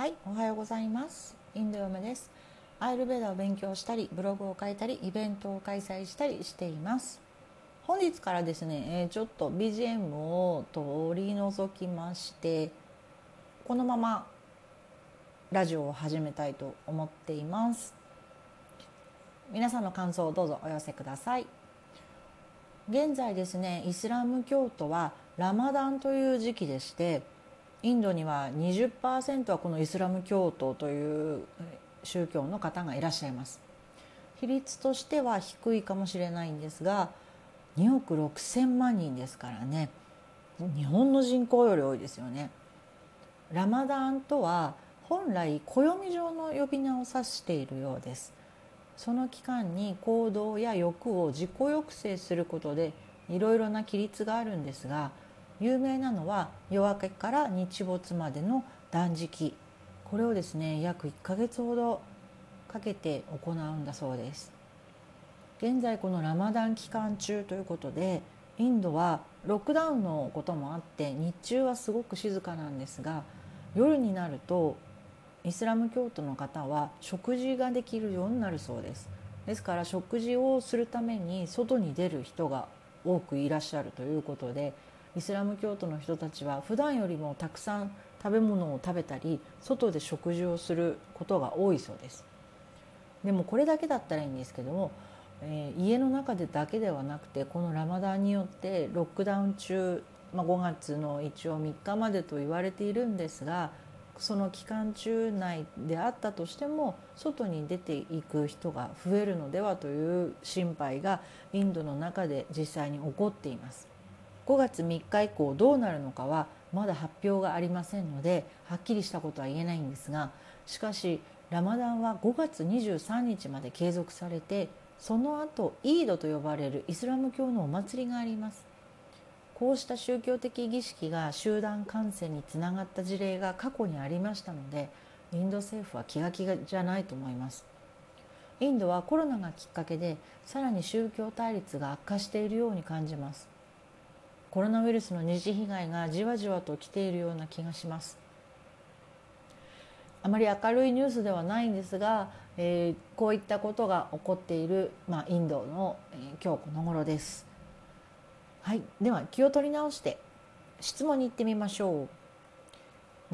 はいおはようございます。インド嫁です。アイルベーダを勉強したりブログを書いたりイベントを開催したりしています。本日からですね、ちょっと BGM を取り除きましてこのままラジオを始めたいと思っています。皆さんの感想をどうぞお寄せください。現在ですねイスラム教徒はラマダンという時期でしてインドには20%はこのイスラム教徒という宗教の方がいらっしゃいます。比率としては低いかもしれないんですが2億6千万人ですからね。日本の人口より多いですよね。ラマダンとは本来暦上の呼び名を指しているようです。その期間に行動や欲を自己抑制することでいろいろな規律があるんですが有名なのは夜明けから日没までの断食。これをですね約1ヶ月ほどかけて行うんだそうです。現在このラマダン期間中ということでインドはロックダウンのこともあって日中はすごく静かなんですが夜になるとイスラム教徒の方は食事ができるようになるそうです。ですから食事をするために外に出る人が多くいらっしゃるということでイスラム教徒の人たちは普段よりもたくさん食べ物を食べたり外で食事をすることが多いそうです。でもこれだけだったらいいんですけども、えー、家の中でだけではなくてこのラマダンによってロックダウン中、まあ、5月の一応3日までと言われているんですがその期間中内であったとしても外に出ていく人が増えるのではという心配がインドの中で実際に起こっています。5月3日以降どうなるのかはまだ発表がありませんのではっきりしたことは言えないんですがしかしラマダンは5月23日まで継続されてその後イードと呼ばれるイスラム教のお祭りがあります。こうした宗教的儀式が集団感染につながった事例が過去にありましたのでインド政府は気が気じゃないと思います。インドはコロナがきっかけでさらに宗教対立が悪化しているように感じます。コロナウイルスの二次被害がじわじわと来ているような気がします。あまり明るいニュースではないんですが、えー、こういったことが起こっている、まあ、インドの、えー、今日この頃です。はい。では気を取り直して質問に行ってみましょう。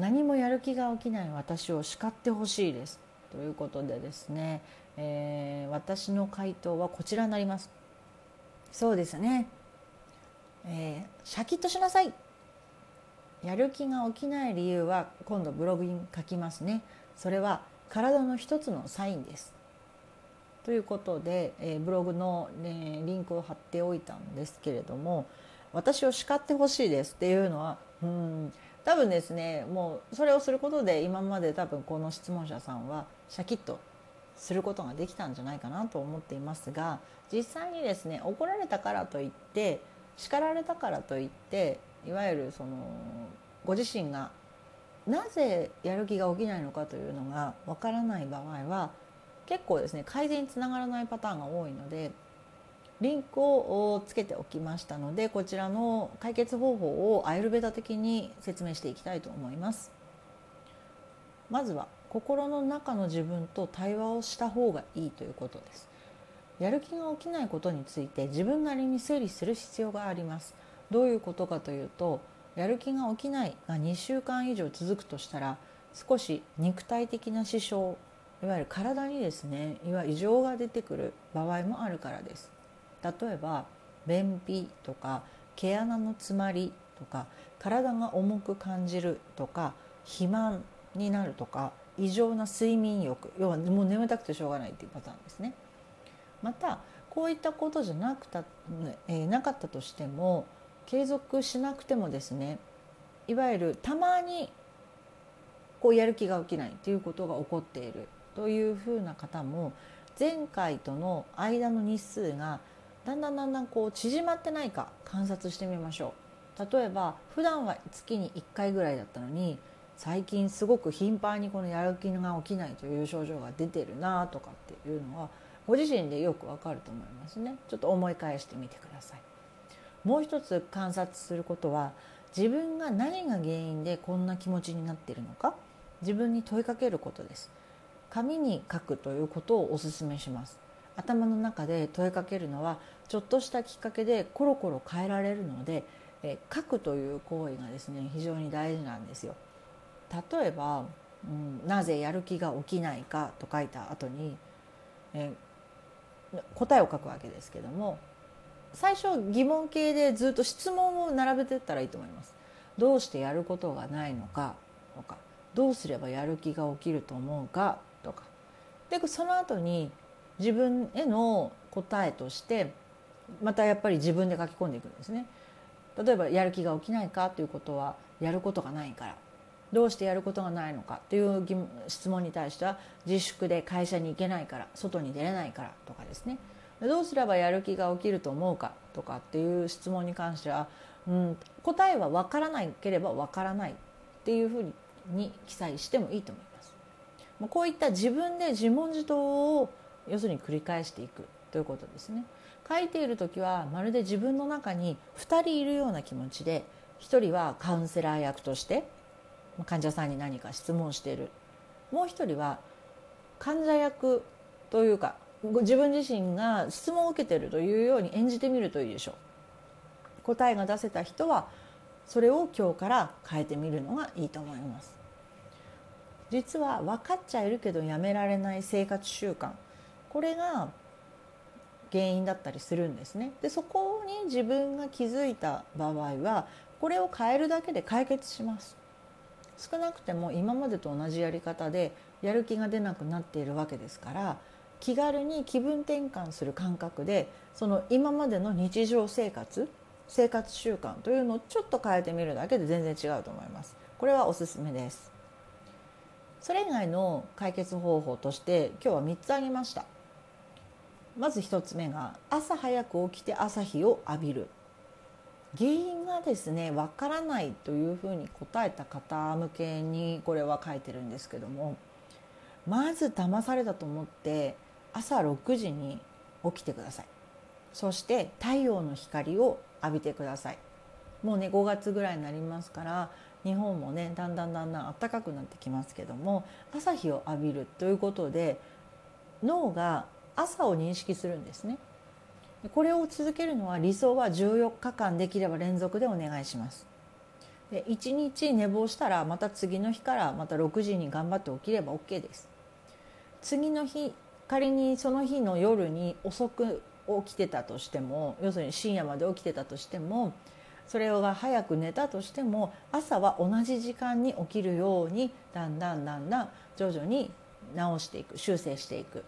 何もやる気が起きない私を叱ってほしいです。ということでですね、えー、私の回答はこちらになります。そうですね。えー、シャキッとしなさい。やる気が起きない理由は今度ブログに書きますね。それは体の一つのサインです。ということで、えー、ブログの、ね、リンクを貼っておいたんですけれども私を叱ってほしいですっていうのはうん多分ですねもうそれをすることで今まで多分この質問者さんはシャキッとすることができたんじゃないかなと思っていますが実際にですね怒られたからといって叱られたからといっていわゆるそのご自身がなぜやる気が起きないのかというのがわからない場合は結構ですね改善につながらないパターンが多いのでリンクをつけておきましたのでこちらの解決方法をアイルベダ的に説明していきたいと思います。まずは心の中の自分と対話をした方がいいということです。やる気が起きないことについて自分なりに整理する必要があります。どういうことかというとやる気が起きないが2週間以上続くとしたら少し肉体的な支障いわゆる体にですねいわゆる異常が出てくる場合もあるからです。例えば便秘とか毛穴の詰まりとか体が重く感じるとか肥満になるとか異常な睡眠欲要はもう眠たくてしょうがないっていうパターンですね。またこういったことじゃなくた、えー、なかったとしても継続しなくてもですねいわゆるたまにこうやる気が起きないということが起こっているというふうな方も前回との間の日数がだんだんだんだんこう縮まってないか観察してみましょう。例えば普段は月に1回ぐらいだったのに最近すごく頻繁にこのやる気が起きないという症状が出てるなとかっていうのはご自身でよくわかると思いますね。ちょっと思い返してみてください。もう一つ観察することは自分が何が原因でこんな気持ちになっているのか自分に問いかけることです。紙に書くということをお勧めします。頭の中で問いかけるのはちょっとしたきっかけでコロコロ変えられるのでえ書くという行為がですね非常に大事なんですよ。例えば、うん、なぜやる気が起きないかと書いた後に、え答えを書くわけですけども最初疑問形でずっと質問を並べていったらいいと思います。どうしてやることがないのかとかどうすればやる気が起きると思うかとかでその後に自分への答えとしてまたやっぱり自分で書き込んでいくんですね。例えばやる気が起きないかということはやることがないからどうしてやることがないのかという質問に対しては自粛で会社に行けないから外に出れないからとかですねどうすればやる気が起きると思うかとかっていう質問に関しては、うん、答えは分からないければ分からないっていうふうに記載してもいいと思います。こういった自分で自問自答を要するに繰り返していくということですね。書いている時はまるで自分の中に2人いるような気持ちで1人はカウンセラー役として患者さんに何か質問している。もう1人は患者役というか自分自身が質問を受けているというように演じてみるといいでしょう。答えが出せた人はそれを今日から変えてみるのがいいと思います。実は分かっちゃいるけどやめられない生活習慣。これが原因だったりするんですね。でそこに自分が気づいた場合はこれを変えるだけで解決します。少なくても今までと同じやり方でやる気が出なくなっているわけですから気軽に気分転換する感覚でその今までの日常生活生活習慣というのをちょっと変えてみるだけで全然違うと思います。これはおすすめです。それ以外の解決方法として今日は3つ挙げました。まず1つ目が朝早く起きて朝日を浴びる。原因がですねわからないというふうに答えた方向けにこれは書いてるんですけどもまず騙されたと思って朝6時に起きてください。そして太陽の光を浴びてください。もうね5月ぐらいになりますから日本もねだんだんだんだん暖かくなってきますけども朝日を浴びるということで脳が朝を認識するんですね。これを続けるのは理想は14日間できれば連続でお願いします。で1日寝坊したらまた次の日からまた6時に頑張って起きれば OK です。次の日仮にその日の夜に遅く起きてたとしても要するに深夜まで起きてたとしてもそれが早く寝たとしても朝は同じ時間に起きるようにだんだんだんだん徐々に直していく修正していく。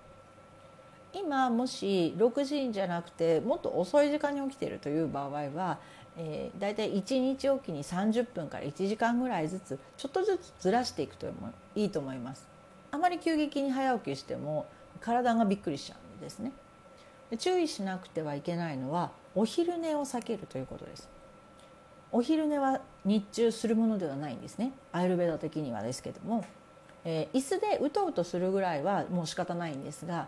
今もし6時じゃなくてもっと遅い時間に起きているという場合は、えー、大体1日おきに30分から1時間ぐらいずつちょっとずつずらしていくといいと思います。あまり急激に早起きしても体がびっくりしちゃうんですね。で注意しなくてはいけないのはお昼寝を避けるということです。お昼寝は日中するものではないんですねアイルベーダ的にはですけども、えー、椅子でうとうとするぐらいはもう仕方ないんですが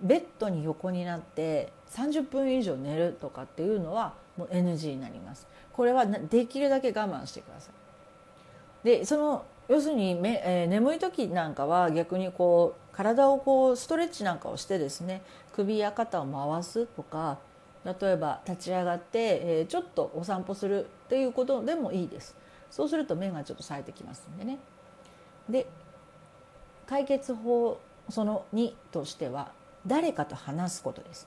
ベッドに横になって30分以上寝るとかっていうのはもう NG になります。これはできるだけ我慢してください。でその要するにめ、えー、眠い時なんかは逆にこう体をこうストレッチなんかをしてですね首や肩を回すとか例えば立ち上がって、えー、ちょっとお散歩するっていうことでもいいです。そうすると目がちょっと冴えてきますんでね。で解決法その2としては誰かと話すことです。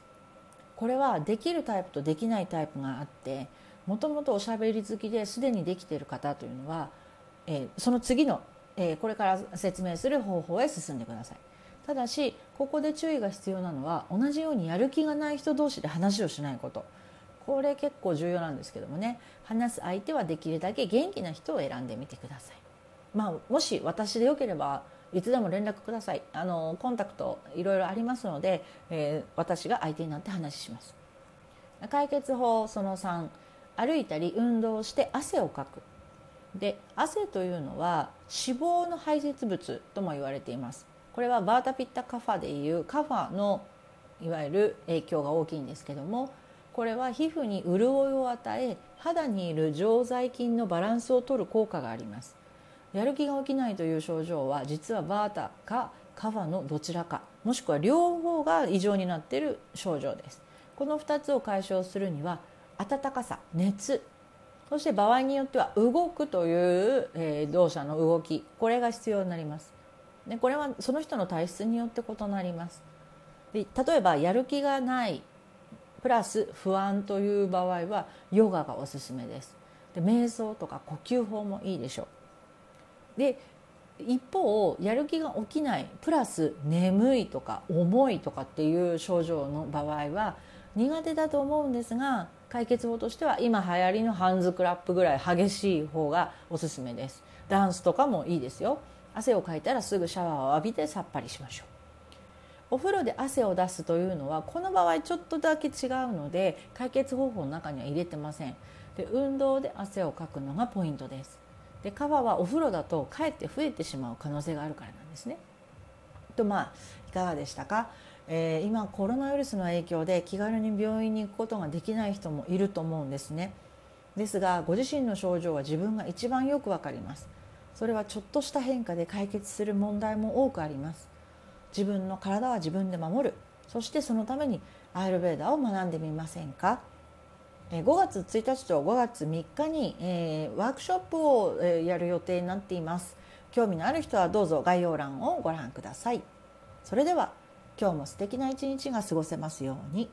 これはできるタイプとできないタイプがあってもともとおしゃべり好きですでにできている方というのは、えー、その次の、えー、これから説明する方法へ進んでください。ただしここで注意が必要なのは同じようにやる気がない人同士で話をしないこと。これ結構重要なんですけどもね。話す相手はできるだけ元気な人を選んでみてください。まあもし私でよければいつでも連絡ください。あのコンタクトいろいろありますので、えー、私が相手になって話します。解決法その3歩いたり運動して汗をかく。で汗というのは脂肪の排泄物とも言われています。これはバータピッタカファでいうカファのいわゆる影響が大きいんですけどもこれは皮膚に潤いを与え肌にいる常在菌のバランスをとる効果があります。やる気が起きないという症状は実はバータかカファのどちらかもしくは両方が異常になっている症状です。この2つを解消するには温かさ熱。そして場合によっては動くという、えー、動作の動き。これが必要になります。でこれはその人の体質によって異なります。で例えばやる気がないプラス不安という場合はヨガがおすすめです。で瞑想とか呼吸法もいいでしょう。で一方やる気が起きないプラス眠いとか重いとかっていう症状の場合は苦手だと思うんですが解決法としては今流行りのハンズクラップぐらい激しい方がおすすめです。ダンスとかもいいですよ。汗をかいたらすぐシャワーを浴びてさっぱりしましょう。お風呂で汗を出すというのはこの場合ちょっとだけ違うので解決方法の中には入れてません。で運動で汗をかくのがポイントです。でカバはお風呂だとかえって増えてしまう可能性があるからなんですね。とまあいかがでしたか、えー、今コロナウイルスの影響で気軽に病院に行くことができない人もいると思うんですね。ですがご自身の症状は自分が一番よくわかります。それはちょっとした変化で解決する問題も多くあります。自分の体は自分で守る。そしてそのためにアイルベーダを学んでみませんか？5月1日と5月3日に、えー、ワークショップを、えー、やる予定になっています興味のある人はどうぞ概要欄をご覧くださいそれでは今日も素敵な一日が過ごせますように。